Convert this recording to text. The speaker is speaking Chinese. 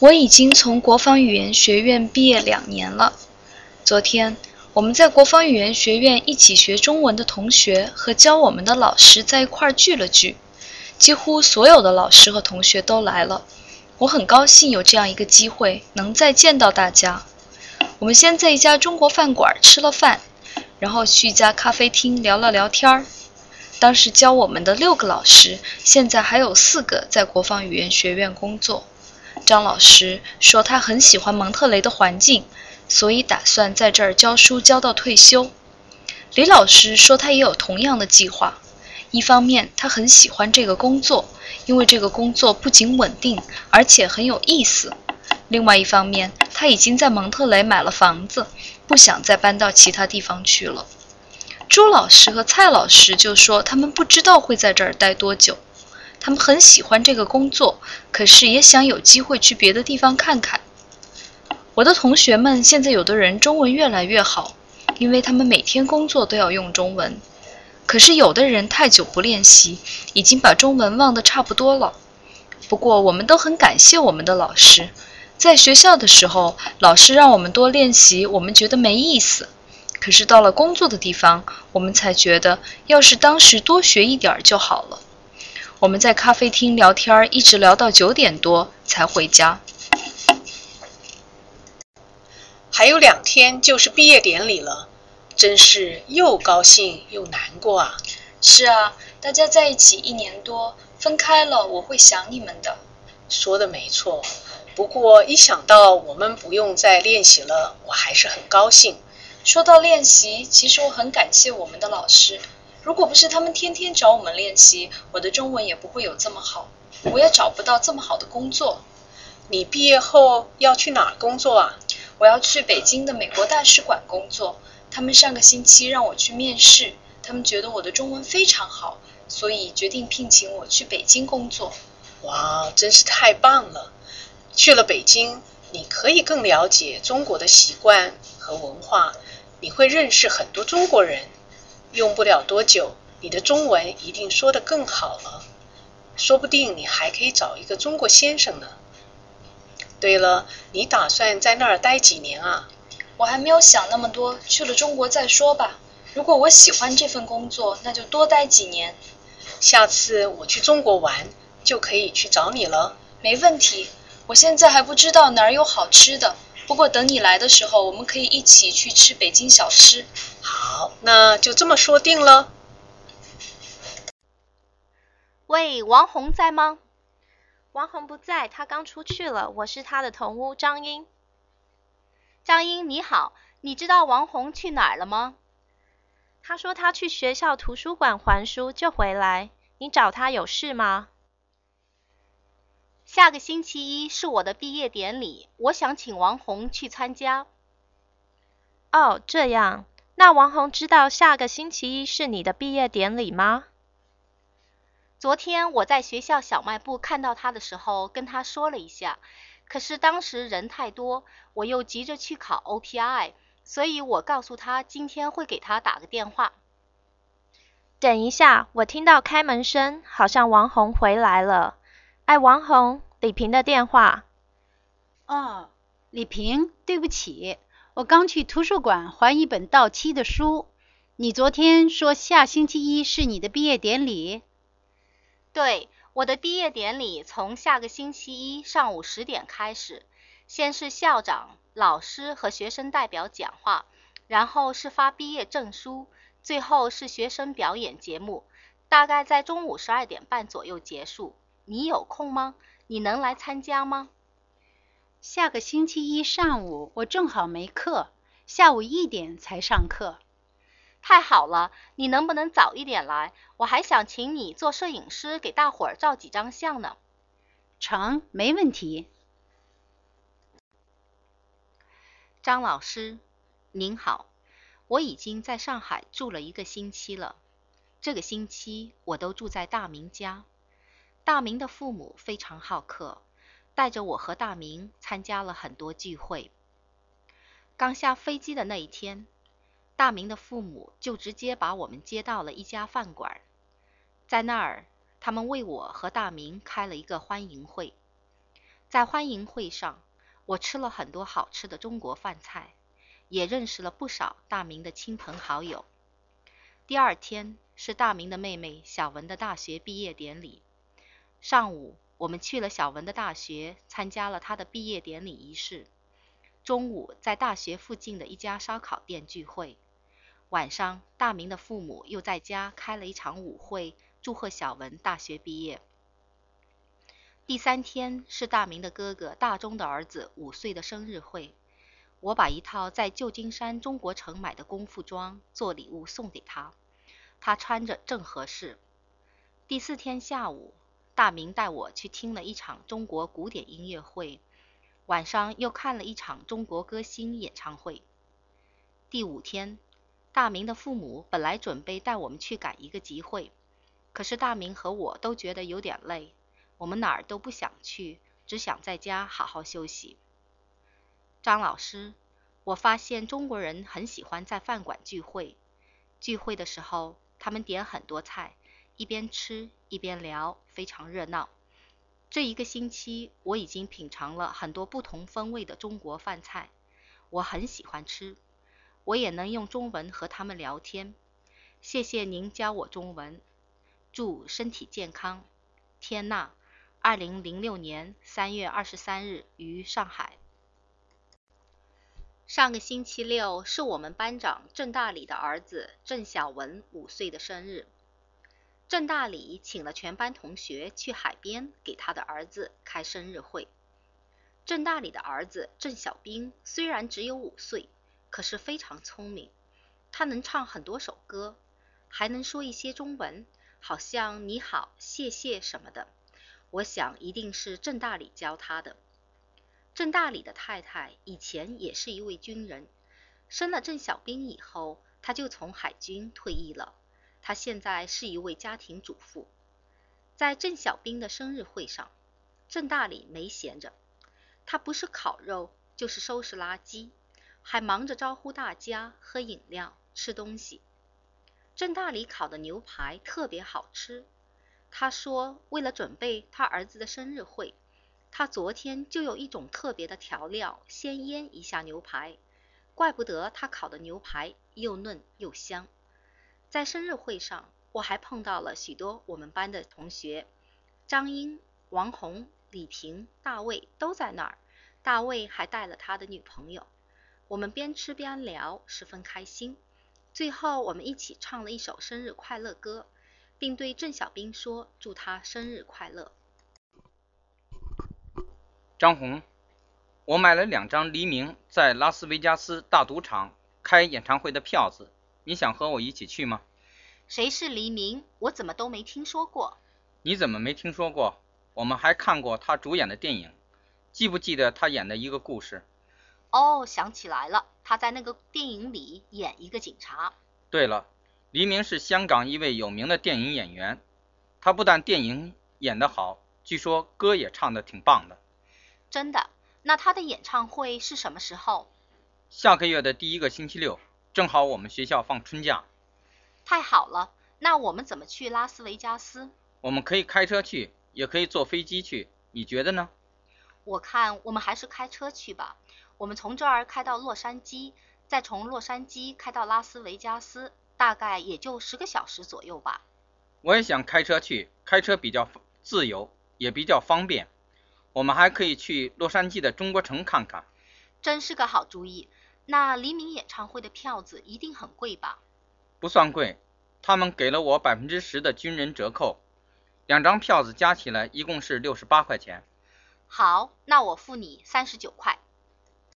我已经从国防语言学院毕业两年了。昨天，我们在国防语言学院一起学中文的同学和教我们的老师在一块聚了聚，几乎所有的老师和同学都来了。我很高兴有这样一个机会能再见到大家。我们先在一家中国饭馆吃了饭，然后去一家咖啡厅聊了聊天儿。当时教我们的六个老师，现在还有四个在国防语言学院工作。张老师说他很喜欢蒙特雷的环境，所以打算在这儿教书教到退休。李老师说他也有同样的计划。一方面，他很喜欢这个工作，因为这个工作不仅稳定，而且很有意思。另外一方面，他已经在蒙特雷买了房子，不想再搬到其他地方去了。朱老师和蔡老师就说他们不知道会在这儿待多久。他们很喜欢这个工作，可是也想有机会去别的地方看看。我的同学们现在有的人中文越来越好，因为他们每天工作都要用中文。可是有的人太久不练习，已经把中文忘得差不多了。不过我们都很感谢我们的老师，在学校的时候，老师让我们多练习，我们觉得没意思。可是到了工作的地方，我们才觉得，要是当时多学一点就好了。我们在咖啡厅聊天，一直聊到九点多才回家。还有两天就是毕业典礼了，真是又高兴又难过啊！是啊，大家在一起一年多，分开了我会想你们的。说的没错，不过一想到我们不用再练习了，我还是很高兴。说到练习，其实我很感谢我们的老师。如果不是他们天天找我们练习，我的中文也不会有这么好，我也找不到这么好的工作。你毕业后要去哪儿工作啊？我要去北京的美国大使馆工作。他们上个星期让我去面试，他们觉得我的中文非常好，所以决定聘请我去北京工作。哇，真是太棒了！去了北京，你可以更了解中国的习惯和文化，你会认识很多中国人。用不了多久，你的中文一定说得更好了。说不定你还可以找一个中国先生呢。对了，你打算在那儿待几年啊？我还没有想那么多，去了中国再说吧。如果我喜欢这份工作，那就多待几年。下次我去中国玩，就可以去找你了。没问题。我现在还不知道哪儿有好吃的。不过等你来的时候，我们可以一起去吃北京小吃。好，那就这么说定了。喂，王红在吗？王红不在，他刚出去了。我是他的同屋张英。张英你好，你知道王红去哪儿了吗？他说他去学校图书馆还书就回来。你找他有事吗？下个星期一是我的毕业典礼，我想请王红去参加。哦，这样，那王红知道下个星期一是你的毕业典礼吗？昨天我在学校小卖部看到他的时候，跟他说了一下，可是当时人太多，我又急着去考 OPI，所以我告诉他今天会给他打个电话。等一下，我听到开门声，好像王红回来了。哎，王红，李平的电话。哦，李平，对不起，我刚去图书馆还一本到期的书。你昨天说下星期一是你的毕业典礼？对，我的毕业典礼从下个星期一上午十点开始，先是校长、老师和学生代表讲话，然后是发毕业证书，最后是学生表演节目，大概在中午十二点半左右结束。你有空吗？你能来参加吗？下个星期一上午我正好没课，下午一点才上课。太好了，你能不能早一点来？我还想请你做摄影师，给大伙儿照几张相呢。成，没问题。张老师，您好，我已经在上海住了一个星期了，这个星期我都住在大明家。大明的父母非常好客，带着我和大明参加了很多聚会。刚下飞机的那一天，大明的父母就直接把我们接到了一家饭馆，在那儿，他们为我和大明开了一个欢迎会。在欢迎会上，我吃了很多好吃的中国饭菜，也认识了不少大明的亲朋好友。第二天是大明的妹妹小文的大学毕业典礼。上午，我们去了小文的大学，参加了他的毕业典礼仪式。中午，在大学附近的一家烧烤店聚会。晚上，大明的父母又在家开了一场舞会，祝贺小文大学毕业。第三天是大明的哥哥大钟的儿子五岁的生日会，我把一套在旧金山中国城买的功夫装做礼物送给他，他穿着正合适。第四天下午，大明带我去听了一场中国古典音乐会，晚上又看了一场中国歌星演唱会。第五天，大明的父母本来准备带我们去赶一个集会，可是大明和我都觉得有点累。我们哪儿都不想去，只想在家好好休息。张老师，我发现中国人很喜欢在饭馆聚会。聚会的时候，他们点很多菜，一边吃一边聊，非常热闹。这一个星期，我已经品尝了很多不同风味的中国饭菜，我很喜欢吃。我也能用中文和他们聊天。谢谢您教我中文。祝身体健康，天娜。二零零六年三月二十三日于上海。上个星期六是我们班长郑大礼的儿子郑小文五岁的生日。郑大礼请了全班同学去海边给他的儿子开生日会。郑大礼的儿子郑小兵虽然只有五岁，可是非常聪明，他能唱很多首歌，还能说一些中文，好像你好、谢谢什么的。我想一定是郑大礼教他的。郑大礼的太太以前也是一位军人，生了郑小兵以后，他就从海军退役了。他现在是一位家庭主妇。在郑小兵的生日会上，郑大礼没闲着，他不是烤肉，就是收拾垃圾，还忙着招呼大家喝饮料、吃东西。郑大礼烤的牛排特别好吃。他说：“为了准备他儿子的生日会，他昨天就有一种特别的调料，先腌一下牛排。怪不得他烤的牛排又嫩又香。”在生日会上，我还碰到了许多我们班的同学，张英、王红、李平、大卫都在那儿。大卫还带了他的女朋友。我们边吃边聊，十分开心。最后，我们一起唱了一首生日快乐歌。并对郑小兵说：“祝他生日快乐。”张红，我买了两张黎明在拉斯维加斯大赌场开演唱会的票子，你想和我一起去吗？谁是黎明？我怎么都没听说过。你怎么没听说过？我们还看过他主演的电影，记不记得他演的一个故事？哦，想起来了，他在那个电影里演一个警察。对了。黎明是香港一位有名的电影演员，他不但电影演得好，据说歌也唱得挺棒的。真的？那他的演唱会是什么时候？下个月的第一个星期六，正好我们学校放春假。太好了！那我们怎么去拉斯维加斯？我们可以开车去，也可以坐飞机去，你觉得呢？我看我们还是开车去吧。我们从这儿开到洛杉矶，再从洛杉矶开到拉斯维加斯。大概也就十个小时左右吧。我也想开车去，开车比较自由，也比较方便。我们还可以去洛杉矶的中国城看看。真是个好主意。那黎明演唱会的票子一定很贵吧？不算贵，他们给了我百分之十的军人折扣。两张票子加起来一共是六十八块钱。好，那我付你三十九块。